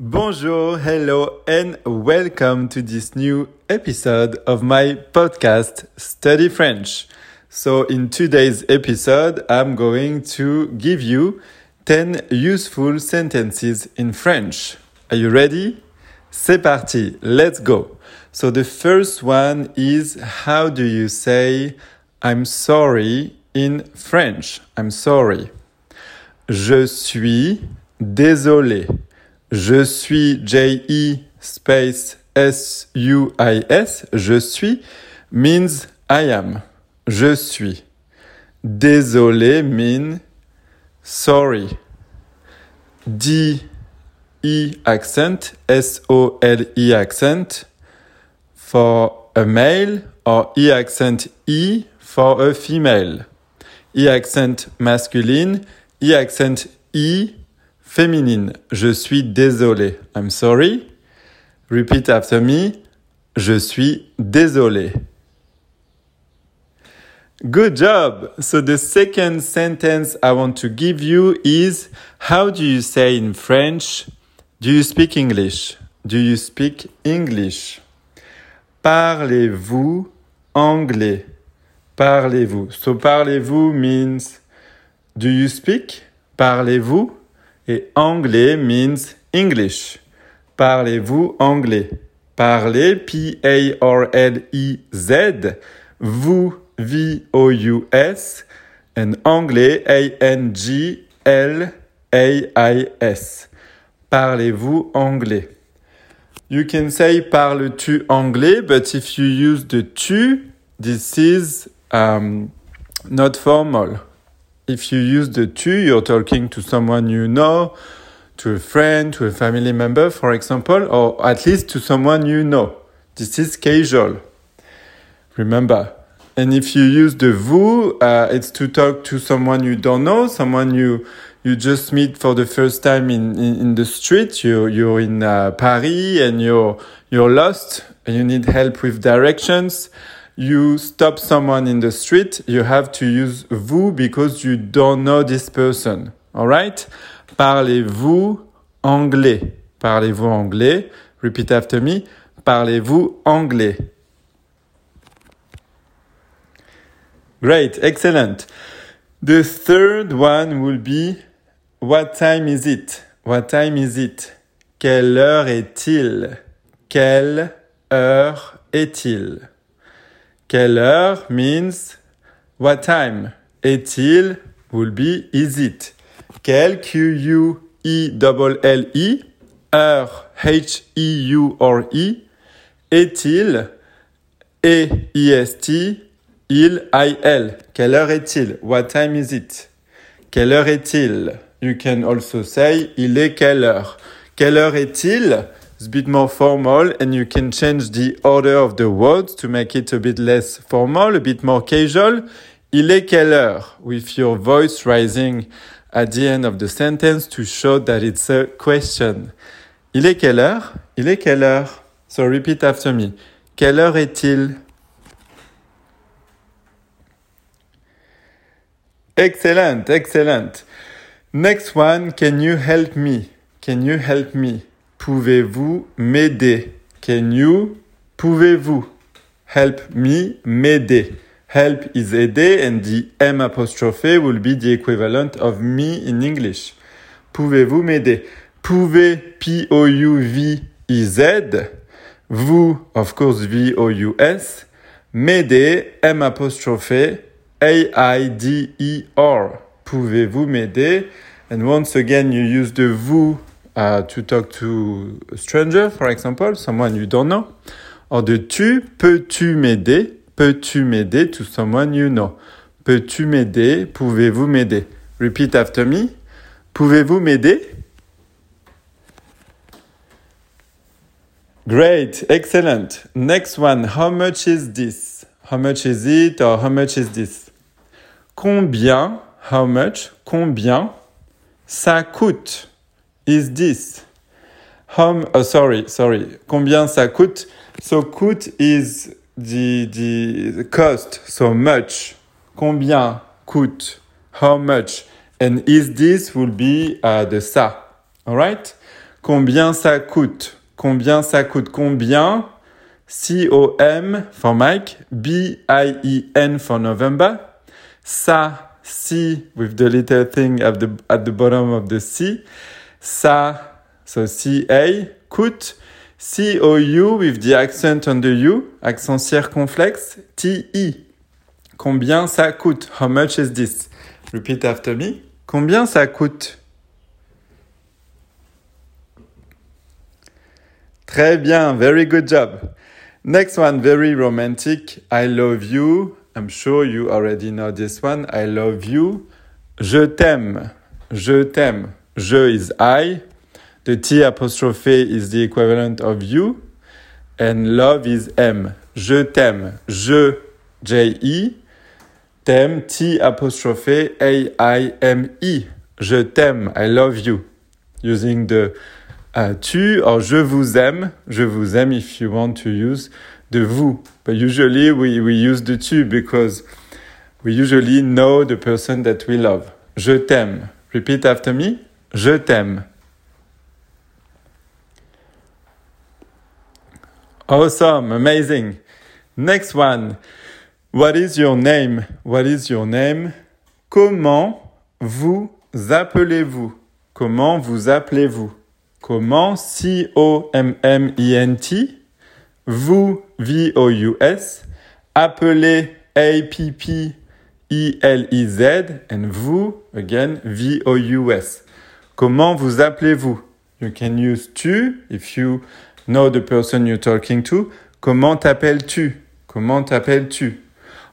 Bonjour, hello, and welcome to this new episode of my podcast, Study French. So, in today's episode, I'm going to give you 10 useful sentences in French. Are you ready? C'est parti, let's go. So, the first one is how do you say I'm sorry in French? I'm sorry. Je suis désolé. Je suis J-E space S-U-I-S. Je suis means I am. Je suis. Désolé mean sorry. D-E accent, S-O-L-E accent for a male or E accent E for a female. E accent masculine, E accent E Féminine, je suis désolé. I'm sorry. Repeat after me. Je suis désolé. Good job. So the second sentence I want to give you is how do you say in French? Do you speak English? Do you speak English? Parlez-vous anglais? Parlez-vous. So parlez-vous means do you speak? Parlez-vous? Et anglais means English. Parlez-vous anglais? Parlez, P-A-R-L-E-Z, vous, V-O-U-S, and anglais, A-N-G-L-A-I-S. Parlez-vous anglais? You can say parles-tu anglais, but if you use the tu, this is um, not formal. If you use the tu, you're talking to someone you know, to a friend, to a family member, for example, or at least to someone you know. This is casual. Remember. And if you use the vous, uh, it's to talk to someone you don't know, someone you you just meet for the first time in, in, in the street. You you're in uh, Paris and you're you're lost and you need help with directions you stop someone in the street, you have to use vous because you don't know this person. Alright? Parlez-vous anglais? Parlez-vous anglais? Repeat after me. Parlez-vous anglais? Great, excellent. The third one will be What time is it? What time is it? Quelle heure est-il? Quelle heure est-il? Quelle heure means what time? Est-il will be is it? Quelle Q-U-E-L-L-E. Heure H-E-U-R-E. Est-il? E-I-S-T. Il, I-L. Quelle heure est-il? What time is it? Quelle heure est-il? You can also say il est quelle heure? Quelle heure est-il? It's a bit more formal and you can change the order of the words to make it a bit less formal, a bit more casual. Il est quelle heure? With your voice rising at the end of the sentence to show that it's a question. Il est quelle heure? Il est quelle heure? So repeat after me. Quelle heure est-il? Excellent, excellent. Next one, can you help me? Can you help me? Pouvez-vous m'aider? Can you? Pouvez-vous? Help me, m'aider. Help is aider and the M apostrophe will be the equivalent of me in English. Pouvez-vous m'aider? Pouvez, P-O-U-V-I-Z. Vous, of course, V-O-U-S. M'aider, M A-I-D-E-R. Pouvez-vous m'aider? And once again, you use the vous to talk to a stranger, for example, someone you don't know. Or de tu, peux-tu m'aider? Peux-tu m'aider to someone you know? Peux-tu m'aider? Pouvez-vous m'aider? Repeat after me. Pouvez-vous m'aider? Great, excellent. Next one, how much is this? How much is it or how much is this? Combien, how much, combien ça coûte? Is this? How, oh, sorry, sorry. Combien ça coûte? So coûte is the, the cost, so much. Combien coûte? How much? And is this will be uh, the ça. Alright? Combien ça coûte? Combien ça coûte? Combien? C-O-M for Mike, B-I-E-N for November. Ça, C with the little thing at the, at the bottom of the C. Ça, so C-A, coûte. C-O-U with the accent on the U, accent circonflexe, T-E. Combien ça coûte? How much is this? Repeat after me. Combien ça coûte? Très bien, very good job. Next one, very romantic. I love you. I'm sure you already know this one. I love you. Je t'aime. Je t'aime. Je is I. The T apostrophe is the equivalent of you. And love is M. Je t'aime. Je, J-E. T'aime, T apostrophe A-I-M-E. Je t'aime. I love you. Using the uh, tu or je vous aime. Je vous aime if you want to use the vous. But usually we, we use the tu because we usually know the person that we love. Je t'aime. Repeat after me. Je t'aime. Awesome, amazing. Next one. What is your name? What is your name? Comment vous appelez-vous? Comment vous appelez-vous? Comment C-O-M-M-I-N-T? Vous, V-O-U-S. Appelez A-P-P-I-L-I-Z. And vous, again, V-O-U-S. Comment vous appelez-vous? You can use tu if you know the person you're talking to. Comment t'appelles-tu? Comment t'appelles-tu?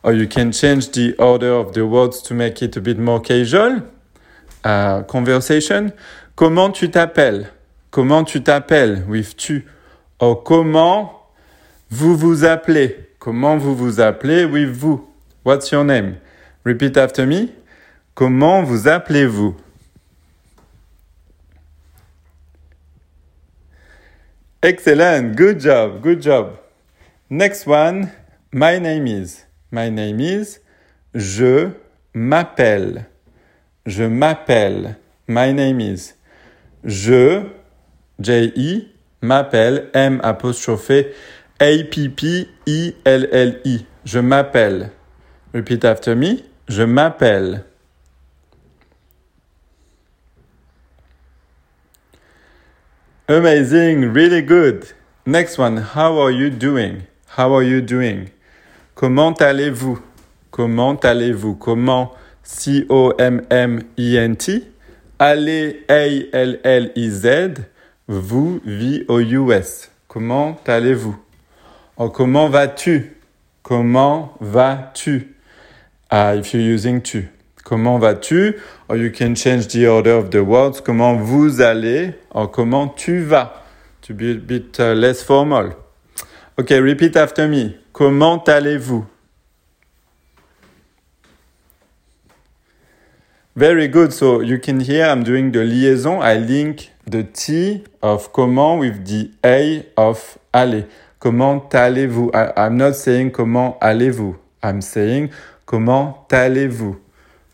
Or you can change the order of the words to make it a bit more casual. Uh, conversation. Comment tu t'appelles? Comment tu t'appelles? With tu? Or comment vous vous appelez? Comment vous vous appelez? With vous? What's your name? Repeat after me. Comment vous appelez-vous? Excellent. Good job. Good job. Next one. My name is. My name is. Je m'appelle. Je m'appelle. My name is. Je, J-E, m'appelle, M apostrophe, A-P-P-I-L-L-I. Je m'appelle. Repeat after me. Je m'appelle. Amazing, really good. Next one, how are you doing? How are you doing? Comment allez-vous? Comment allez-vous? Comment? C-O-M-M-I-N-T? Allez, A-L-L-I-Z. Vous, V-O-U-S. Comment allez-vous? Or, comment vas-tu? Comment vas-tu? Uh, if you're using tu. Comment vas-tu? Or you can change the order of the words. Comment vous allez? Or comment tu vas? To be a bit uh, less formal. Okay, repeat after me. Comment allez-vous? Very good. So you can hear I'm doing the liaison. I link the T of comment with the A of aller. Comment allez-vous? I'm not saying comment allez-vous. I'm saying comment allez-vous?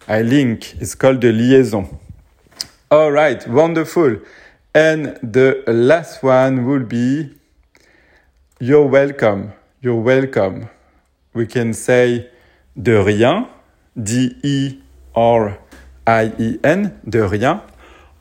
I link. It's called the liaison. All right. Wonderful. And the last one will be you're welcome. You're welcome. We can say de rien. D-E-R I-E-N, de rien.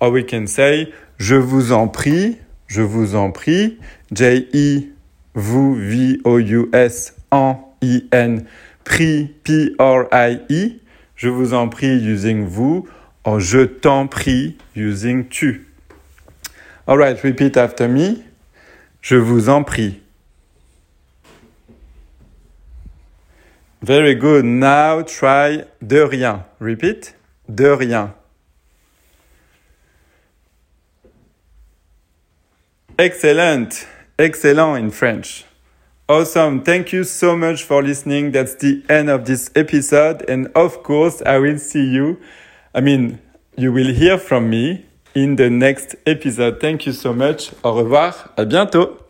Or we can say, je vous en prie, je vous en prie, J-E, vous, V-O-U-S, en, I-N, prie, P-R-I-E, je vous en prie using vous, or je t'en prie using tu. Alright, repeat after me. Je vous en prie. Very good. Now try de rien. Repeat. De rien. Excellent. Excellent in French. Awesome. Thank you so much for listening. That's the end of this episode. And of course, I will see you. I mean, you will hear from me in the next episode. Thank you so much. Au revoir. À bientôt.